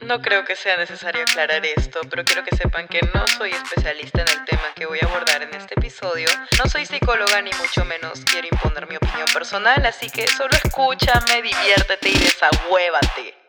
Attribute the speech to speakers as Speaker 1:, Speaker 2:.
Speaker 1: No creo que sea necesario aclarar esto, pero quiero que sepan que no soy especialista en el tema que voy a abordar en este episodio. No soy psicóloga ni mucho menos quiero imponer mi opinión personal, así que solo escúchame, diviértete y desahuévate.